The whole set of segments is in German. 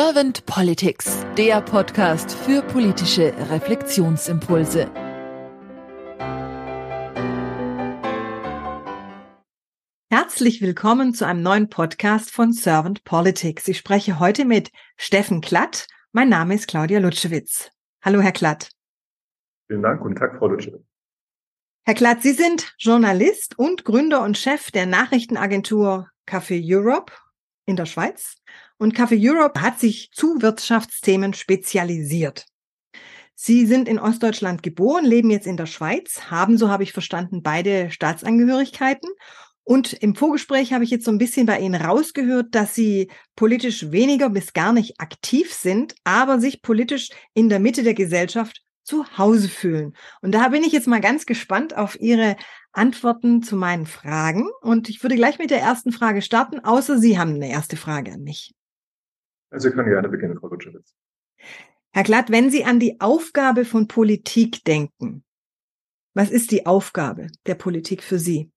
Servant Politics, der Podcast für politische Reflexionsimpulse. Herzlich willkommen zu einem neuen Podcast von Servant Politics. Ich spreche heute mit Steffen Klatt. Mein Name ist Claudia Lutschewitz. Hallo, Herr Klatt. Vielen Dank. Guten Tag, Frau Lutschewitz. Herr Klatt, Sie sind Journalist und Gründer und Chef der Nachrichtenagentur Café Europe in der Schweiz. Und Café Europe hat sich zu Wirtschaftsthemen spezialisiert. Sie sind in Ostdeutschland geboren, leben jetzt in der Schweiz, haben, so habe ich verstanden, beide Staatsangehörigkeiten. Und im Vorgespräch habe ich jetzt so ein bisschen bei Ihnen rausgehört, dass Sie politisch weniger bis gar nicht aktiv sind, aber sich politisch in der Mitte der Gesellschaft zu Hause fühlen. Und da bin ich jetzt mal ganz gespannt auf Ihre Antworten zu meinen Fragen. Und ich würde gleich mit der ersten Frage starten, außer Sie haben eine erste Frage an mich. Also Sie können gerne beginnen, Frau Lutschewitz. Herr Glatt, wenn Sie an die Aufgabe von Politik denken, was ist die Aufgabe der Politik für Sie?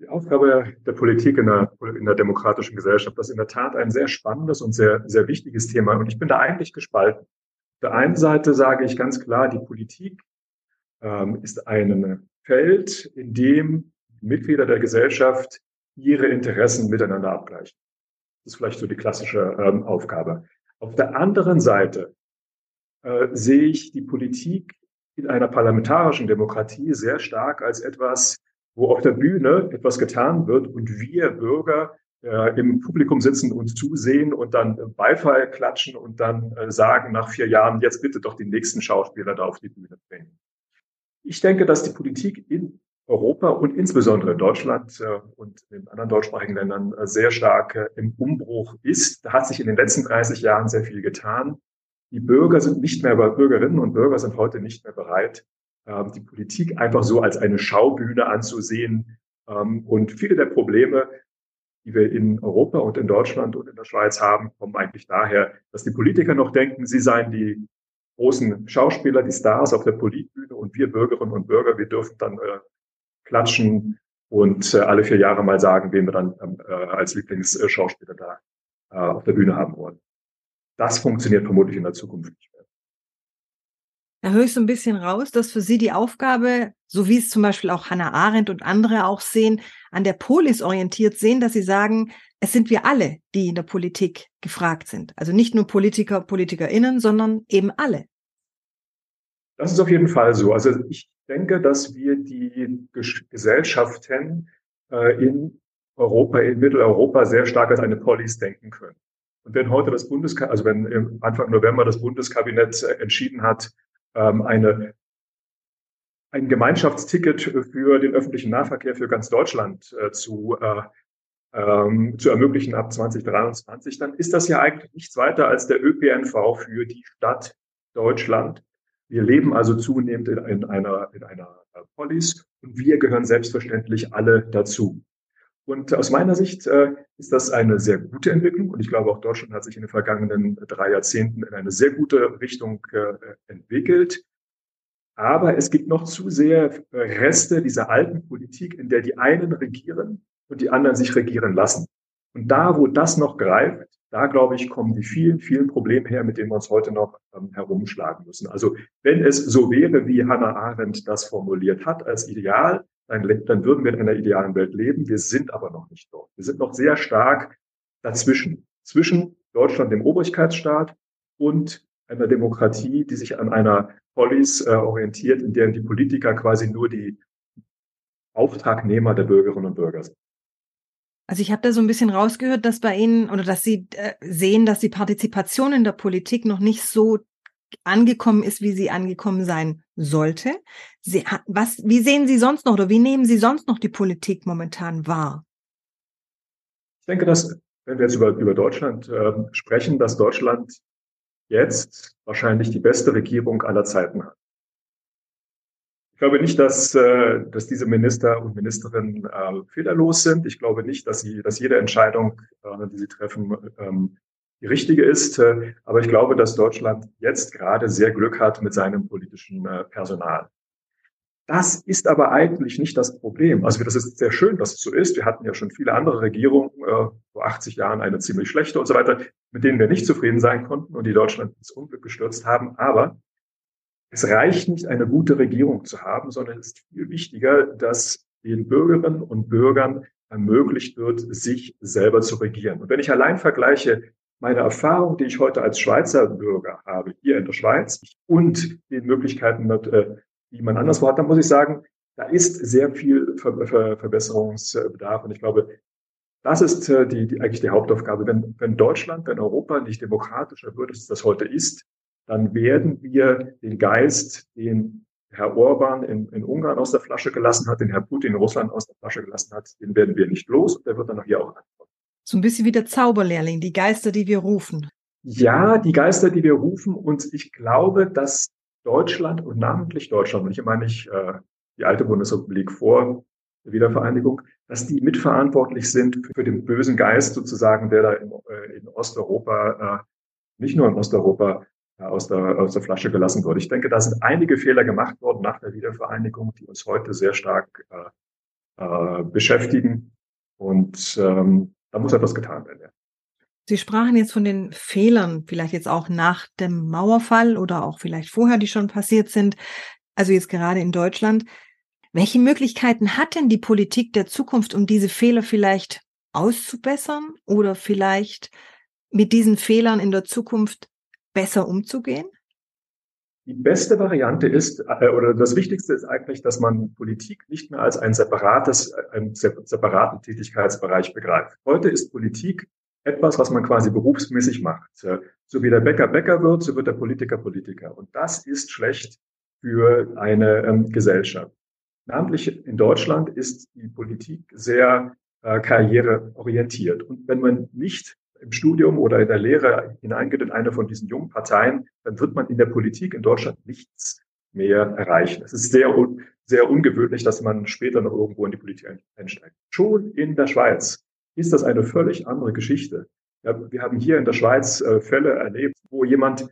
Die Aufgabe der Politik in der, in der demokratischen Gesellschaft, das ist in der Tat ein sehr spannendes und sehr, sehr wichtiges Thema. Und ich bin da eigentlich gespalten. Auf der einen Seite sage ich ganz klar, die Politik ähm, ist ein Feld, in dem Mitglieder der Gesellschaft ihre Interessen miteinander abgleichen. Ist vielleicht so die klassische ähm, Aufgabe. Auf der anderen Seite äh, sehe ich die Politik in einer parlamentarischen Demokratie sehr stark als etwas, wo auf der Bühne etwas getan wird und wir Bürger äh, im Publikum sitzen und zusehen und dann Beifall klatschen und dann äh, sagen nach vier Jahren, jetzt bitte doch die nächsten Schauspieler da auf die Bühne bringen. Ich denke, dass die Politik in Europa und insbesondere in Deutschland äh, und in anderen deutschsprachigen Ländern äh, sehr stark äh, im Umbruch ist. Da hat sich in den letzten 30 Jahren sehr viel getan. Die Bürger sind nicht mehr, Bürgerinnen und Bürger sind heute nicht mehr bereit, ähm, die Politik einfach so als eine Schaubühne anzusehen. Ähm, und viele der Probleme, die wir in Europa und in Deutschland und in der Schweiz haben, kommen eigentlich daher, dass die Politiker noch denken, sie seien die großen Schauspieler, die Stars auf der Politbühne und wir Bürgerinnen und Bürger, wir dürfen dann klatschen und äh, alle vier Jahre mal sagen, wen wir dann ähm, äh, als Lieblingsschauspieler da äh, auf der Bühne haben wollen. Das funktioniert vermutlich in der Zukunft nicht mehr. Da höre ich so ein bisschen raus, dass für Sie die Aufgabe, so wie es zum Beispiel auch Hannah Arendt und andere auch sehen, an der Polis orientiert sehen, dass Sie sagen, es sind wir alle, die in der Politik gefragt sind. Also nicht nur Politiker, PolitikerInnen, sondern eben alle. Das ist auf jeden Fall so. Also ich denke, dass wir die Gesellschaften äh, in Europa, in Mitteleuropa sehr stark als eine Police denken können. Und wenn heute das Bundeskabinett, also wenn Anfang November das Bundeskabinett äh, entschieden hat, ähm, eine, ein Gemeinschaftsticket für den öffentlichen Nahverkehr für ganz Deutschland äh, zu, äh, ähm, zu ermöglichen ab 2023, dann ist das ja eigentlich nichts weiter als der ÖPNV für die Stadt Deutschland. Wir leben also zunehmend in, in einer, in einer äh, Polis und wir gehören selbstverständlich alle dazu. Und aus meiner Sicht äh, ist das eine sehr gute Entwicklung. Und ich glaube, auch Deutschland hat sich in den vergangenen drei Jahrzehnten in eine sehr gute Richtung äh, entwickelt. Aber es gibt noch zu sehr äh, Reste dieser alten Politik, in der die einen regieren und die anderen sich regieren lassen. Und da, wo das noch greift, da glaube ich, kommen die vielen, vielen Probleme her, mit denen wir uns heute noch ähm, herumschlagen müssen. Also wenn es so wäre, wie Hannah Arendt das formuliert hat als Ideal, dann, dann würden wir in einer idealen Welt leben. Wir sind aber noch nicht dort. Wir sind noch sehr stark dazwischen, zwischen Deutschland, dem Obrigkeitsstaat und einer Demokratie, die sich an einer Polis äh, orientiert, in der die Politiker quasi nur die Auftragnehmer der Bürgerinnen und Bürger sind. Also ich habe da so ein bisschen rausgehört, dass bei Ihnen oder dass Sie äh, sehen, dass die Partizipation in der Politik noch nicht so angekommen ist, wie sie angekommen sein sollte. Sie, was, wie sehen Sie sonst noch oder wie nehmen Sie sonst noch die Politik momentan wahr? Ich denke, dass, wenn wir jetzt über, über Deutschland äh, sprechen, dass Deutschland jetzt wahrscheinlich die beste Regierung aller Zeiten hat. Ich glaube nicht, dass, äh, dass diese Minister und Ministerinnen äh, fehlerlos sind. Ich glaube nicht, dass, sie, dass jede Entscheidung, äh, die sie treffen, ähm, die richtige ist. Aber ich glaube, dass Deutschland jetzt gerade sehr Glück hat mit seinem politischen äh, Personal. Das ist aber eigentlich nicht das Problem. Also das ist sehr schön, dass es so ist. Wir hatten ja schon viele andere Regierungen, äh, vor 80 Jahren eine ziemlich schlechte und so weiter, mit denen wir nicht zufrieden sein konnten und die Deutschland ins Unglück gestürzt haben. Aber es reicht nicht, eine gute Regierung zu haben, sondern es ist viel wichtiger, dass den Bürgerinnen und Bürgern ermöglicht wird, sich selber zu regieren. Und wenn ich allein vergleiche meine Erfahrung, die ich heute als Schweizer Bürger habe, hier in der Schweiz und den Möglichkeiten, äh, die man anderswo hat, dann muss ich sagen, da ist sehr viel Ver Ver Verbesserungsbedarf. Und ich glaube, das ist äh, die, die, eigentlich die Hauptaufgabe. Wenn, wenn Deutschland, wenn Europa nicht demokratischer wird, als das heute ist, dann werden wir den Geist, den Herr Orban in, in Ungarn aus der Flasche gelassen hat, den Herr Putin in Russland aus der Flasche gelassen hat, den werden wir nicht los und der wird dann auch hier auch antworten. So ein bisschen wie der Zauberlehrling, die Geister, die wir rufen. Ja, die Geister, die wir rufen. Und ich glaube, dass Deutschland und namentlich Deutschland, und ich meine nicht äh, die alte Bundesrepublik vor der Wiedervereinigung, dass die mitverantwortlich sind für den bösen Geist sozusagen, der da in, äh, in Osteuropa, äh, nicht nur in Osteuropa, aus, der, aus der Flasche gelassen wurde. Ich denke, da sind einige Fehler gemacht worden nach der Wiedervereinigung, die uns heute sehr stark äh, äh, beschäftigen. Und ähm, da muss etwas getan werden. Ja. Sie sprachen jetzt von den Fehlern, vielleicht jetzt auch nach dem Mauerfall oder auch vielleicht vorher, die schon passiert sind, also jetzt gerade in Deutschland. Welche Möglichkeiten hat denn die Politik der Zukunft, um diese Fehler vielleicht auszubessern oder vielleicht mit diesen Fehlern in der Zukunft besser umzugehen? Die beste Variante ist, äh, oder das Wichtigste ist eigentlich, dass man Politik nicht mehr als ein separates, einen separaten Tätigkeitsbereich begreift. Heute ist Politik etwas, was man quasi berufsmäßig macht. So wie der Bäcker Bäcker wird, so wird der Politiker Politiker. Und das ist schlecht für eine ähm, Gesellschaft. Namentlich in Deutschland ist die Politik sehr äh, karriereorientiert. Und wenn man nicht im Studium oder in der Lehre hineingeht in eine von diesen jungen Parteien, dann wird man in der Politik in Deutschland nichts mehr erreichen. Es ist sehr, sehr ungewöhnlich, dass man später noch irgendwo in die Politik einsteigt. Schon in der Schweiz ist das eine völlig andere Geschichte. Wir haben hier in der Schweiz äh, Fälle erlebt, wo jemand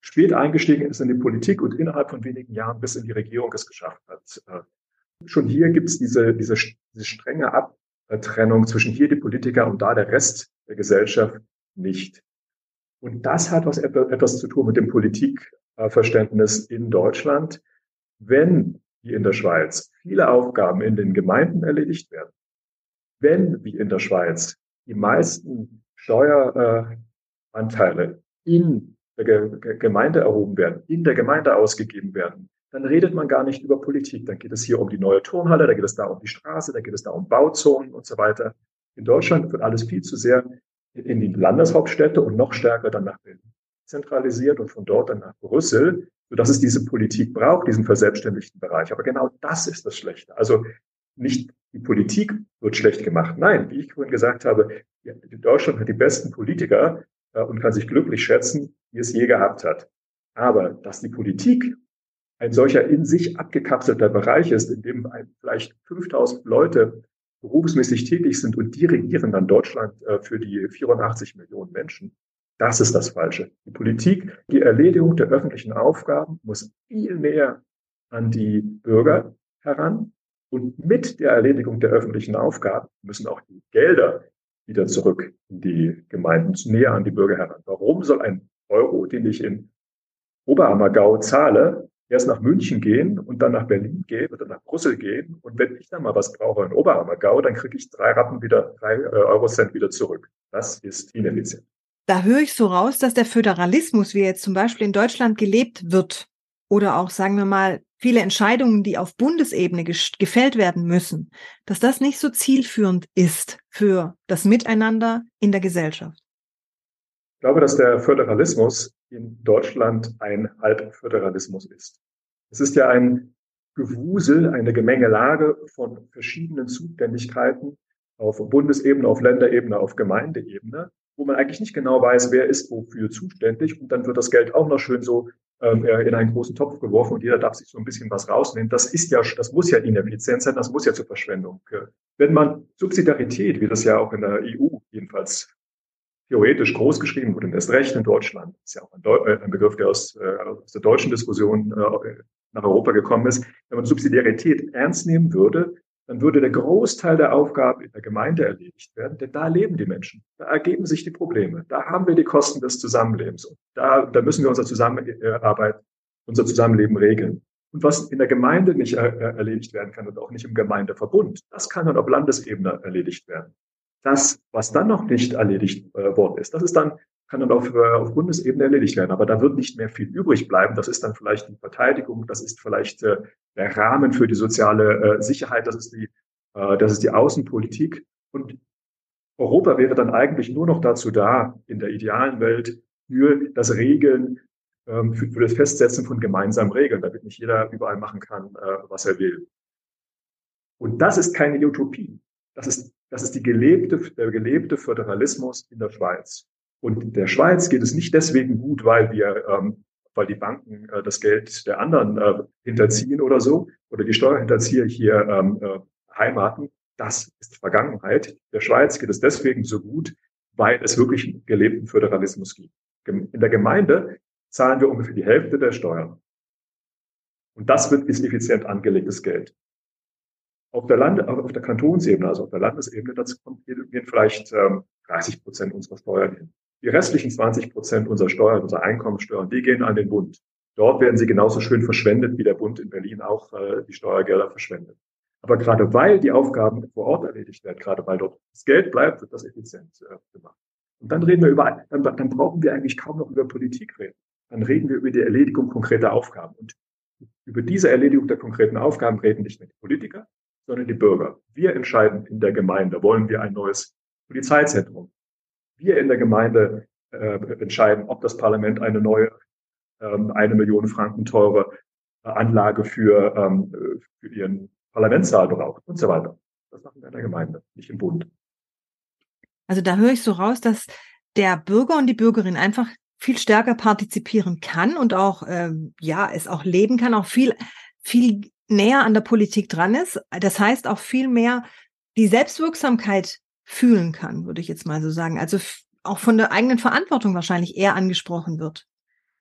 spät eingestiegen ist in die Politik und innerhalb von wenigen Jahren bis in die Regierung es geschafft hat. Äh, schon hier gibt es diese, diese, diese strenge Abtrennung zwischen hier die Politiker und da der Rest der Gesellschaft nicht. Und das hat was, etwas zu tun mit dem Politikverständnis in Deutschland. Wenn, wie in der Schweiz, viele Aufgaben in den Gemeinden erledigt werden, wenn, wie in der Schweiz, die meisten Steueranteile in der Gemeinde erhoben werden, in der Gemeinde ausgegeben werden, dann redet man gar nicht über Politik. Dann geht es hier um die neue Turnhalle, da geht es da um die Straße, da geht es da um Bauzonen und so weiter. In Deutschland wird alles viel zu sehr in die Landeshauptstädte und noch stärker dann nach Berlin zentralisiert und von dort dann nach Brüssel, sodass es diese Politik braucht, diesen verselbstständigten Bereich. Aber genau das ist das Schlechte. Also nicht die Politik wird schlecht gemacht. Nein, wie ich vorhin gesagt habe, Deutschland hat die besten Politiker äh, und kann sich glücklich schätzen, wie es je gehabt hat. Aber dass die Politik ein solcher in sich abgekapselter Bereich ist, in dem vielleicht 5000 Leute berufsmäßig tätig sind und die regieren dann Deutschland äh, für die 84 Millionen Menschen, das ist das Falsche. Die Politik, die Erledigung der öffentlichen Aufgaben muss viel näher an die Bürger heran und mit der Erledigung der öffentlichen Aufgaben müssen auch die Gelder wieder zurück in die Gemeinden, näher an die Bürger heran. Warum soll ein Euro, den ich in Oberammergau zahle, erst nach München gehen und dann nach Berlin gehen oder nach Brüssel gehen? Und wenn ich dann mal was brauche in Oberammergau, dann kriege ich drei Rappen wieder, drei äh, Eurocent wieder zurück. Das ist ineffizient. Da höre ich so raus, dass der Föderalismus, wie jetzt zum Beispiel in Deutschland gelebt wird, oder auch, sagen wir mal, viele Entscheidungen, die auf Bundesebene gefällt werden müssen, dass das nicht so zielführend ist für das Miteinander in der Gesellschaft? Ich glaube, dass der Föderalismus in Deutschland ein Halbföderalismus ist. Es ist ja ein Gewusel, eine Gemengelage von verschiedenen Zuständigkeiten auf Bundesebene, auf Länderebene, auf Gemeindeebene, wo man eigentlich nicht genau weiß, wer ist wofür zuständig. Und dann wird das Geld auch noch schön so ähm, äh, in einen großen Topf geworfen und jeder darf sich so ein bisschen was rausnehmen. Das ist ja, das muss ja ineffizient sein, das muss ja zur Verschwendung. Wenn man Subsidiarität, wie das ja auch in der EU jedenfalls theoretisch groß geschrieben wurde, und erst recht in Deutschland, ist ja auch ein, Deu äh, ein Begriff, der aus, äh, aus, der deutschen Diskussion äh, nach Europa gekommen ist, wenn man Subsidiarität ernst nehmen würde, dann würde der Großteil der Aufgaben in der Gemeinde erledigt werden, denn da leben die Menschen, da ergeben sich die Probleme, da haben wir die Kosten des Zusammenlebens. Und da, da müssen wir unsere Zusammenarbeit, unser Zusammenleben regeln. Und was in der Gemeinde nicht er, erledigt werden kann und auch nicht im Gemeindeverbund, das kann dann auf Landesebene erledigt werden. Das, was dann noch nicht erledigt äh, worden ist, das ist dann kann dann auf, äh, auf Bundesebene erledigt werden. Aber da wird nicht mehr viel übrig bleiben. Das ist dann vielleicht die Verteidigung, das ist vielleicht äh, der Rahmen für die soziale äh, Sicherheit, das ist die, äh, das ist die Außenpolitik. Und Europa wäre dann eigentlich nur noch dazu da, in der idealen Welt für das Regeln, ähm, für, für das Festsetzen von gemeinsamen Regeln, damit nicht jeder überall machen kann, äh, was er will. Und das ist keine Utopie. Das ist, das ist die gelebte, der gelebte Föderalismus in der Schweiz. Und der Schweiz geht es nicht deswegen gut, weil wir, ähm, weil die Banken äh, das Geld der anderen äh, hinterziehen oder so, oder die Steuerhinterzieher hier ähm, äh, heimaten. Das ist Vergangenheit. Der Schweiz geht es deswegen so gut, weil es wirklich einen gelebten Föderalismus gibt. In der Gemeinde zahlen wir ungefähr die Hälfte der Steuern. Und das wird ist effizient angelegtes Geld. Auf der Land auf der Kantonsebene, also auf der Landesebene, dazu kommt, gehen vielleicht ähm, 30 Prozent unserer Steuern hin. Die restlichen 20 Prozent unserer Steuern, unserer Einkommensteuern, die gehen an den Bund. Dort werden sie genauso schön verschwendet, wie der Bund in Berlin auch äh, die Steuergelder verschwendet. Aber gerade weil die Aufgaben vor Ort erledigt werden, gerade weil dort das Geld bleibt, wird das effizient äh, gemacht. Und dann reden wir über, dann, dann brauchen wir eigentlich kaum noch über Politik reden. Dann reden wir über die Erledigung konkreter Aufgaben. Und über diese Erledigung der konkreten Aufgaben reden nicht mehr die Politiker, sondern die Bürger. Wir entscheiden in der Gemeinde, wollen wir ein neues Polizeizentrum? wir in der Gemeinde äh, entscheiden, ob das Parlament eine neue, ähm, eine Million Franken teure äh, Anlage für, ähm, für ihren Parlamentssaal braucht und so weiter. Das machen wir in der Gemeinde, nicht im Bund. Also da höre ich so raus, dass der Bürger und die Bürgerin einfach viel stärker partizipieren kann und auch ähm, ja es auch leben kann, auch viel viel näher an der Politik dran ist. Das heißt auch viel mehr die Selbstwirksamkeit fühlen kann, würde ich jetzt mal so sagen. Also auch von der eigenen Verantwortung wahrscheinlich eher angesprochen wird.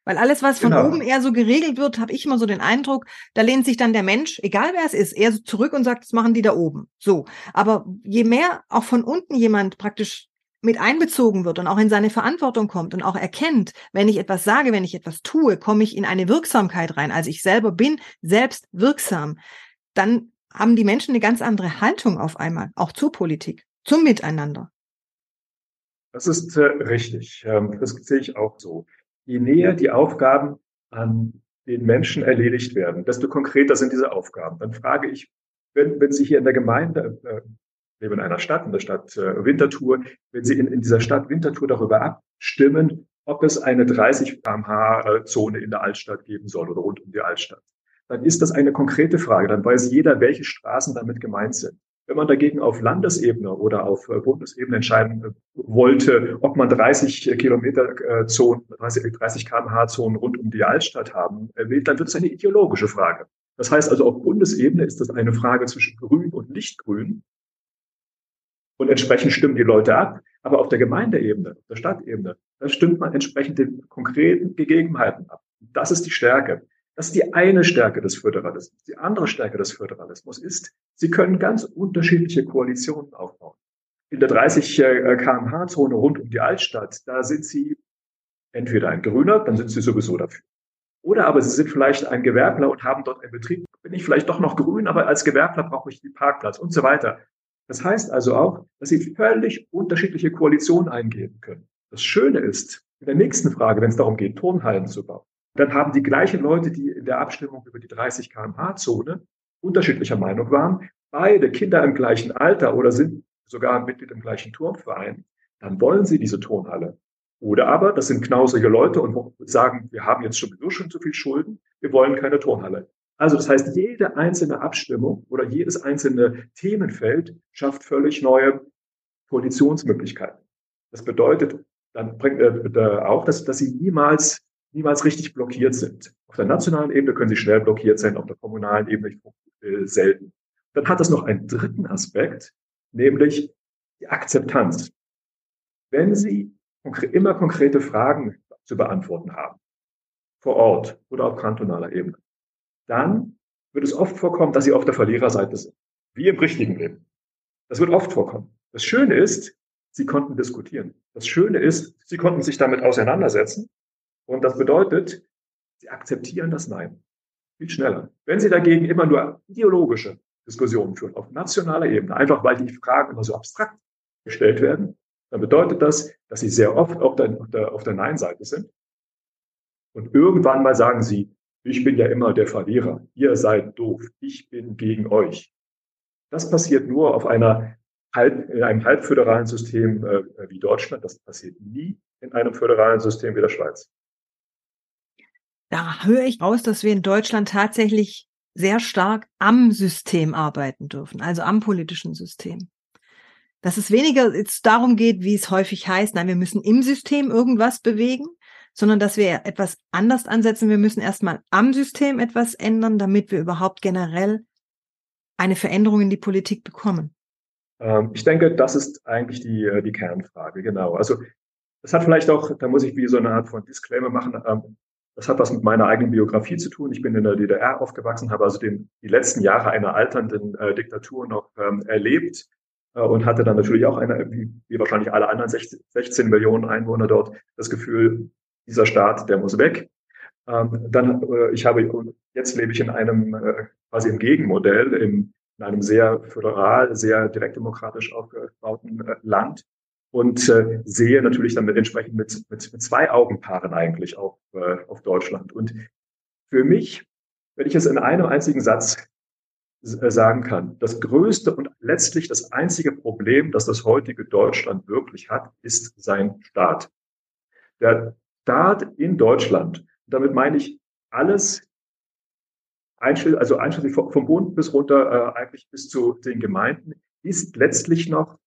Weil alles, was von genau. oben eher so geregelt wird, habe ich immer so den Eindruck, da lehnt sich dann der Mensch, egal wer es ist, eher so zurück und sagt, das machen die da oben. So. Aber je mehr auch von unten jemand praktisch mit einbezogen wird und auch in seine Verantwortung kommt und auch erkennt, wenn ich etwas sage, wenn ich etwas tue, komme ich in eine Wirksamkeit rein. Also ich selber bin selbst wirksam. Dann haben die Menschen eine ganz andere Haltung auf einmal, auch zur Politik zum Miteinander. Das ist äh, richtig. Ähm, das sehe ich auch so. Je näher die Aufgaben an den Menschen erledigt werden, desto konkreter sind diese Aufgaben. Dann frage ich, wenn, wenn Sie hier in der Gemeinde, äh, leben in einer Stadt, in der Stadt äh, Winterthur, wenn Sie in, in dieser Stadt Winterthur darüber abstimmen, ob es eine 30 kmh Zone in der Altstadt geben soll oder rund um die Altstadt, dann ist das eine konkrete Frage. Dann weiß jeder, welche Straßen damit gemeint sind. Wenn man dagegen auf Landesebene oder auf äh, Bundesebene entscheiden äh, wollte, ob man 30 Kilometer äh, Zonen, 30, 30 kmh Zonen rund um die Altstadt haben will, dann wird es eine ideologische Frage. Das heißt also, auf Bundesebene ist das eine Frage zwischen Grün und Nichtgrün. Und entsprechend stimmen die Leute ab. Aber auf der Gemeindeebene, auf der Stadtebene, da stimmt man entsprechend den konkreten Gegebenheiten ab. Das ist die Stärke. Das ist die eine Stärke des Föderalismus. Die andere Stärke des Föderalismus ist, Sie können ganz unterschiedliche Koalitionen aufbauen. In der 30 äh, kmh-Zone rund um die Altstadt, da sind Sie entweder ein Grüner, dann sind Sie sowieso dafür. Oder aber Sie sind vielleicht ein Gewerbler und haben dort einen Betrieb. Bin ich vielleicht doch noch grün, aber als Gewerbler brauche ich den Parkplatz und so weiter. Das heißt also auch, dass Sie völlig unterschiedliche Koalitionen eingehen können. Das Schöne ist, in der nächsten Frage, wenn es darum geht, Turnhallen zu bauen, dann haben die gleichen Leute, die in der Abstimmung über die 30 kmh-Zone unterschiedlicher Meinung waren, beide Kinder im gleichen Alter oder sind sogar Mitglied im gleichen Turmverein, dann wollen sie diese Turnhalle. Oder aber, das sind knausige Leute und sagen, wir haben jetzt sowieso schon zu viel Schulden, wir wollen keine Turnhalle. Also das heißt, jede einzelne Abstimmung oder jedes einzelne Themenfeld schafft völlig neue Koalitionsmöglichkeiten. Das bedeutet dann bringt äh, auch, dass, dass sie niemals niemals richtig blockiert sind. Auf der nationalen Ebene können sie schnell blockiert sein, auf der kommunalen Ebene äh, selten. Dann hat das noch einen dritten Aspekt, nämlich die Akzeptanz. Wenn Sie immer konkrete Fragen zu beantworten haben, vor Ort oder auf kantonaler Ebene, dann wird es oft vorkommen, dass sie auf der Verliererseite sind. Wie im richtigen Leben. Das wird oft vorkommen. Das Schöne ist, sie konnten diskutieren. Das Schöne ist, sie konnten sich damit auseinandersetzen. Und das bedeutet, sie akzeptieren das Nein. Viel schneller. Wenn sie dagegen immer nur ideologische Diskussionen führen, auf nationaler Ebene, einfach weil die Fragen immer so abstrakt gestellt werden, dann bedeutet das, dass sie sehr oft auf der, auf der, auf der Nein-Seite sind. Und irgendwann mal sagen sie, ich bin ja immer der Verlierer, ihr seid doof, ich bin gegen euch. Das passiert nur auf einer halb, in einem halbföderalen System äh, wie Deutschland. Das passiert nie in einem föderalen System wie der Schweiz. Da höre ich raus, dass wir in Deutschland tatsächlich sehr stark am System arbeiten dürfen, also am politischen System. Dass es weniger jetzt darum geht, wie es häufig heißt, nein, wir müssen im System irgendwas bewegen, sondern dass wir etwas anders ansetzen. Wir müssen erstmal am System etwas ändern, damit wir überhaupt generell eine Veränderung in die Politik bekommen. Ähm, ich denke, das ist eigentlich die, äh, die Kernfrage, genau. Also das hat vielleicht auch, da muss ich wie so eine Art von Disclaimer machen, ähm, das hat was mit meiner eigenen Biografie zu tun. Ich bin in der DDR aufgewachsen, habe also den, die letzten Jahre einer alternden äh, Diktatur noch ähm, erlebt äh, und hatte dann natürlich auch eine, wie, wahrscheinlich alle anderen 16, 16 Millionen Einwohner dort, das Gefühl, dieser Staat, der muss weg. Ähm, dann, äh, ich habe, jetzt lebe ich in einem, äh, quasi im Gegenmodell, im, in einem sehr föderal, sehr direktdemokratisch aufgebauten äh, Land und äh, sehe natürlich dann mit, entsprechend mit, mit, mit zwei Augenpaaren eigentlich auf, äh, auf Deutschland. Und für mich, wenn ich es in einem einzigen Satz äh, sagen kann, das größte und letztlich das einzige Problem, das das heutige Deutschland wirklich hat, ist sein Staat. Der Staat in Deutschland, damit meine ich alles, also einschließlich vom Bund bis runter, äh, eigentlich bis zu den Gemeinden, ist letztlich noch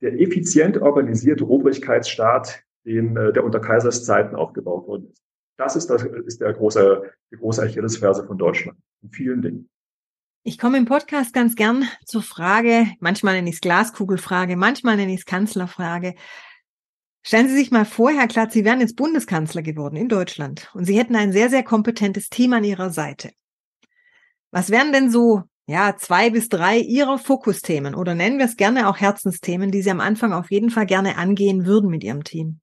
der effizient organisierte Obrigkeitsstaat, den, äh, der unter Kaisers Zeiten aufgebaut worden ist. Das ist, das ist der große, die große Achillesferse von Deutschland in vielen Dingen. Ich komme im Podcast ganz gern zur Frage, manchmal nenne ich es Glaskugelfrage, manchmal nenne ich es Kanzlerfrage. Stellen Sie sich mal vor, Herr Klatt, Sie wären jetzt Bundeskanzler geworden in Deutschland und Sie hätten ein sehr, sehr kompetentes Team an Ihrer Seite. Was wären denn so, ja, zwei bis drei Ihrer Fokusthemen oder nennen wir es gerne auch Herzensthemen, die Sie am Anfang auf jeden Fall gerne angehen würden mit Ihrem Team?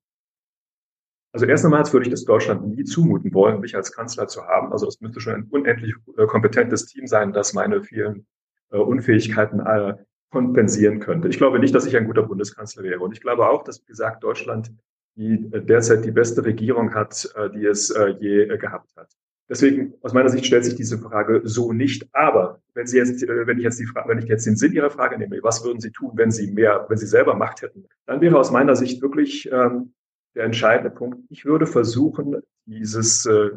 Also erst einmal würde ich das Deutschland nie zumuten wollen, mich als Kanzler zu haben. Also das müsste schon ein unendlich äh, kompetentes Team sein, das meine vielen äh, Unfähigkeiten äh, kompensieren könnte. Ich glaube nicht, dass ich ein guter Bundeskanzler wäre. Und ich glaube auch, dass, wie gesagt, Deutschland die äh, derzeit die beste Regierung hat, äh, die es äh, je gehabt hat. Deswegen, aus meiner Sicht stellt sich diese Frage so nicht. Aber wenn Sie jetzt, wenn ich jetzt die Frage, wenn ich jetzt den Sinn Ihrer Frage nehme, was würden Sie tun, wenn Sie mehr, wenn Sie selber Macht hätten, dann wäre aus meiner Sicht wirklich ähm, der entscheidende Punkt. Ich würde versuchen, dieses äh,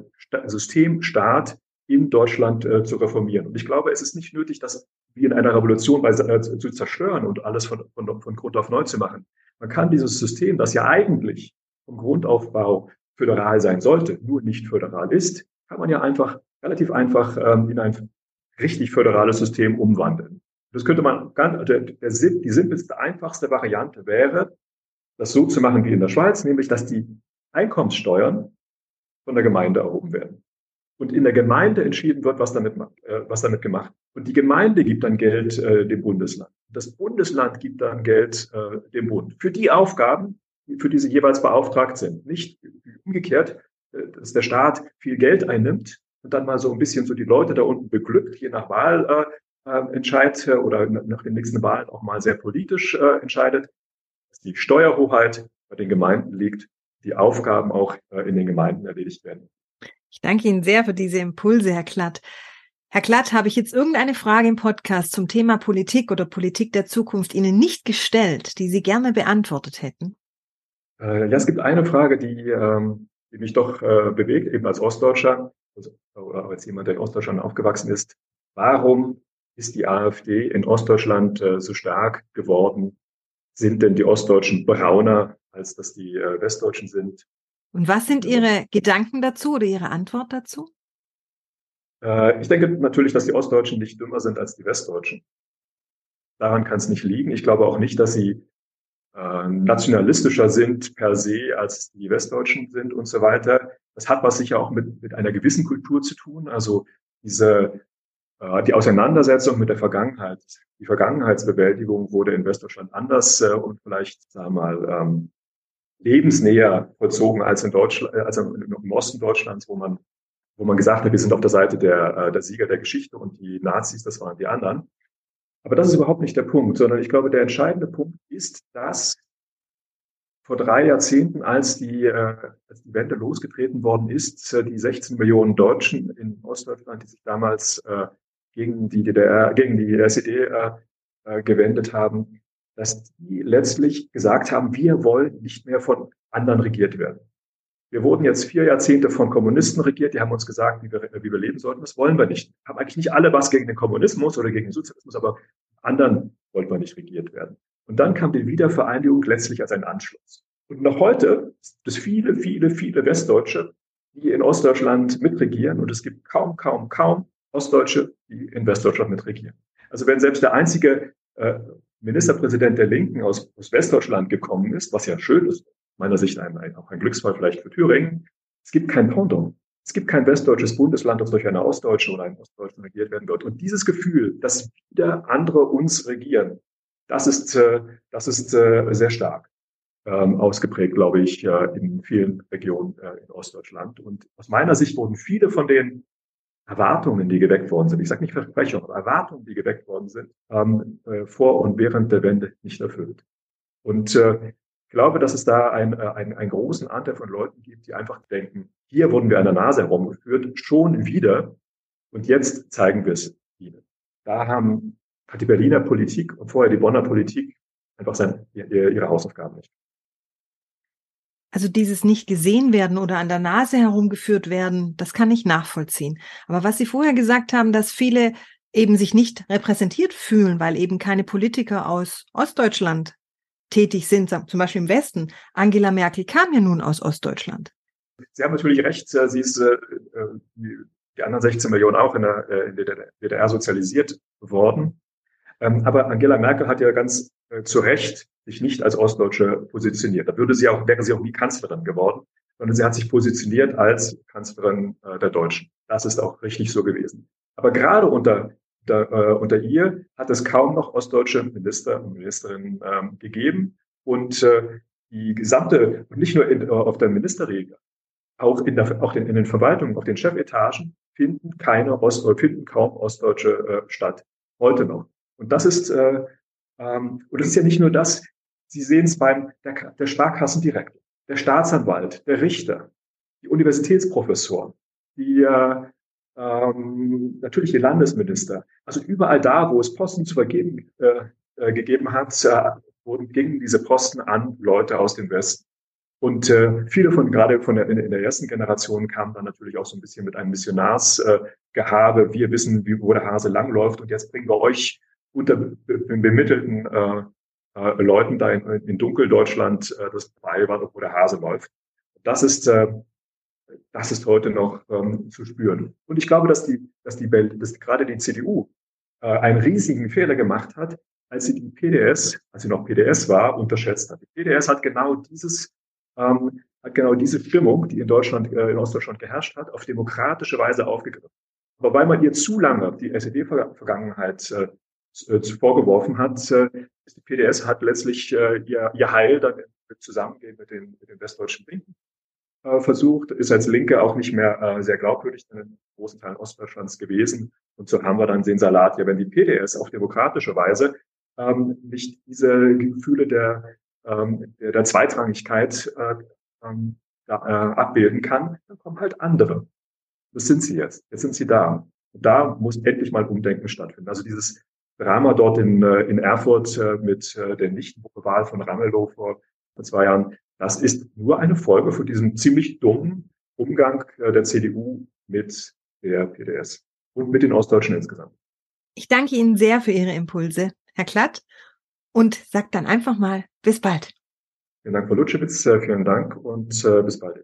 System Staat in Deutschland äh, zu reformieren. Und ich glaube, es ist nicht nötig, das wie in einer Revolution bei, äh, zu zerstören und alles von, von, von Grund auf neu zu machen. Man kann dieses System, das ja eigentlich vom Grundaufbau föderal sein sollte, nur nicht föderal ist, kann man ja einfach relativ einfach ähm, in ein richtig föderales System umwandeln. Das könnte man ganz, der, der, die simpelste, einfachste Variante wäre, das so zu machen wie in der Schweiz, nämlich dass die Einkommenssteuern von der Gemeinde erhoben werden und in der Gemeinde entschieden wird, was damit, äh, was damit gemacht. Und die Gemeinde gibt dann Geld äh, dem Bundesland. Das Bundesland gibt dann Geld äh, dem Bund für die Aufgaben, für die sie jeweils beauftragt sind. Nicht umgekehrt, äh, dass der Staat viel Geld einnimmt und dann mal so ein bisschen so die Leute da unten beglückt, je nach Wahl äh, äh entscheidet oder nach den nächsten Wahlen auch mal sehr politisch äh, entscheidet, dass die Steuerhoheit bei den Gemeinden liegt, die Aufgaben auch äh, in den Gemeinden erledigt werden. Ich danke Ihnen sehr für diese Impulse, Herr Klatt. Herr Klatt, habe ich jetzt irgendeine Frage im Podcast zum Thema Politik oder Politik der Zukunft Ihnen nicht gestellt, die Sie gerne beantwortet hätten? Äh, ja, es gibt eine Frage, die, ähm, die mich doch äh, bewegt, eben als Ostdeutscher oder als jemand, der in Ostdeutschland aufgewachsen ist. Warum ist die AfD in Ostdeutschland äh, so stark geworden? Sind denn die Ostdeutschen brauner, als dass die Westdeutschen sind? Und was sind Ihre Gedanken dazu oder Ihre Antwort dazu? Äh, ich denke natürlich, dass die Ostdeutschen nicht dümmer sind als die Westdeutschen. Daran kann es nicht liegen. Ich glaube auch nicht, dass sie äh, nationalistischer sind per se, als die Westdeutschen sind und so weiter. Das hat was sicher auch mit, mit einer gewissen Kultur zu tun. Also diese, äh, die Auseinandersetzung mit der Vergangenheit, die Vergangenheitsbewältigung wurde in Westdeutschland anders äh, und vielleicht, sagen wir mal, ähm, lebensnäher vollzogen als in Deutschland, äh, als im Osten Deutschlands, wo man, wo man gesagt hat, wir sind auf der Seite der, äh, der Sieger der Geschichte und die Nazis, das waren die anderen. Aber das ist überhaupt nicht der Punkt, sondern ich glaube, der entscheidende Punkt ist, dass vor drei Jahrzehnten, als die, äh, als die Wende losgetreten worden ist, die 16 Millionen Deutschen in Ostdeutschland, die sich damals gegen die DDR, gegen die SED gewendet haben, dass die letztlich gesagt haben, wir wollen nicht mehr von anderen regiert werden. Wir wurden jetzt vier Jahrzehnte von Kommunisten regiert, die haben uns gesagt, wie wir, wie wir leben sollten. Das wollen wir nicht. Haben eigentlich nicht alle was gegen den Kommunismus oder gegen den Sozialismus, aber anderen wollten wir nicht regiert werden. Und dann kam die Wiedervereinigung letztlich als ein Anschluss. Und noch heute gibt es viele, viele, viele Westdeutsche, die in Ostdeutschland mitregieren. Und es gibt kaum, kaum, kaum Ostdeutsche, die in Westdeutschland mitregieren. Also wenn selbst der einzige äh, Ministerpräsident der Linken aus, aus Westdeutschland gekommen ist, was ja schön ist, meiner Sicht ein, ein, auch ein Glücksfall vielleicht für Thüringen, es gibt kein Pendant. Es gibt kein westdeutsches Bundesland, das durch eine Ostdeutsche oder einen Ostdeutschen regiert werden wird. Und dieses Gefühl, dass wieder andere uns regieren, das ist, äh, das ist äh, sehr stark ähm, ausgeprägt, glaube ich, in vielen Regionen äh, in Ostdeutschland. Und aus meiner Sicht wurden viele von den Erwartungen, die geweckt worden sind, ich sage nicht Versprechungen, aber Erwartungen, die geweckt worden sind, ähm, äh, vor und während der Wende nicht erfüllt. Und äh, ich glaube, dass es da ein, äh, ein, einen großen Anteil von Leuten gibt, die einfach denken, hier wurden wir an der Nase herumgeführt, schon wieder. Und jetzt zeigen wir es ihnen. Da haben, hat die Berliner Politik und vorher die Bonner Politik einfach sein, ihre Hausaufgaben nicht. Also dieses nicht gesehen werden oder an der Nase herumgeführt werden, das kann ich nachvollziehen. Aber was Sie vorher gesagt haben, dass viele eben sich nicht repräsentiert fühlen, weil eben keine Politiker aus Ostdeutschland tätig sind, zum Beispiel im Westen. Angela Merkel kam ja nun aus Ostdeutschland. Sie haben natürlich recht. Sie ist äh, die anderen 16 Millionen auch in der, äh, in der DDR sozialisiert worden. Ähm, aber Angela Merkel hat ja ganz äh, zu Recht sich nicht als Ostdeutsche positioniert. Da würde sie auch, wäre sie auch nie Kanzlerin geworden, sondern sie hat sich positioniert als Kanzlerin äh, der Deutschen. Das ist auch richtig so gewesen. Aber gerade unter da, äh, unter ihr hat es kaum noch ostdeutsche Minister und Ministerinnen ähm, gegeben. Und die gesamte, nicht nur in, auf der Ministerriege, auch in, der, auch in, den Verwaltungen, auf den Chefetagen finden keine Ost, finden kaum Ostdeutsche äh, statt. Heute noch. Und das ist, äh, ähm, und das ist ja nicht nur das. Sie sehen es beim der, der Sparkassendirektor, der Staatsanwalt, der Richter, die Universitätsprofessoren, die äh, ähm, natürlich die Landesminister. Also überall da, wo es Posten zu vergeben äh, äh, gegeben hat, äh, wurden gingen diese Posten an Leute aus dem Westen. Und äh, viele von gerade von der, in der ersten Generation kamen dann natürlich auch so ein bisschen mit einem Missionarsgehabe. Äh, wir wissen, wie, wo der Hase langläuft und jetzt bringen wir euch unter bemittelten äh, äh, Leuten da in, in Dunkeldeutschland äh, das bei, wo der Hase läuft. Das ist äh, das ist heute noch ähm, zu spüren. Und ich glaube, dass die, dass die Welt, dass gerade die CDU äh, einen riesigen Fehler gemacht hat, als sie die PDS, als sie noch PDS war, unterschätzt hat. Die PDS hat genau dieses, ähm, hat genau diese Stimmung, die in Deutschland, äh, in Ostdeutschland geherrscht hat, auf demokratische Weise aufgegriffen. Aber weil man ihr zu lange die SED-Vergangenheit äh, äh vorgeworfen hat, äh, die PDS hat letztlich äh, ihr, ihr Heil dann zusammengehen mit den, mit den westdeutschen Linken äh, versucht, ist als Linke auch nicht mehr äh, sehr glaubwürdig in großen Teilen Ostdeutschlands gewesen. Und so haben wir dann den Salat, ja, wenn die PDS auf demokratische Weise ähm, nicht diese Gefühle der, ähm, der, der Zweitrangigkeit äh, ähm, da, äh, abbilden kann, dann kommen halt andere. Das sind sie jetzt. Jetzt sind sie da. Und da muss endlich mal Umdenken stattfinden. Also dieses Drama dort in, äh, in Erfurt äh, mit äh, der Nichtenwahl von Ramelow vor, vor zwei Jahren, das ist nur eine Folge von diesem ziemlich dummen Umgang der CDU mit der PDS und mit den Ostdeutschen insgesamt. Ich danke Ihnen sehr für Ihre Impulse, Herr Klatt, und sage dann einfach mal bis bald. Vielen Dank, Frau Lutschewitz, vielen Dank und bis bald.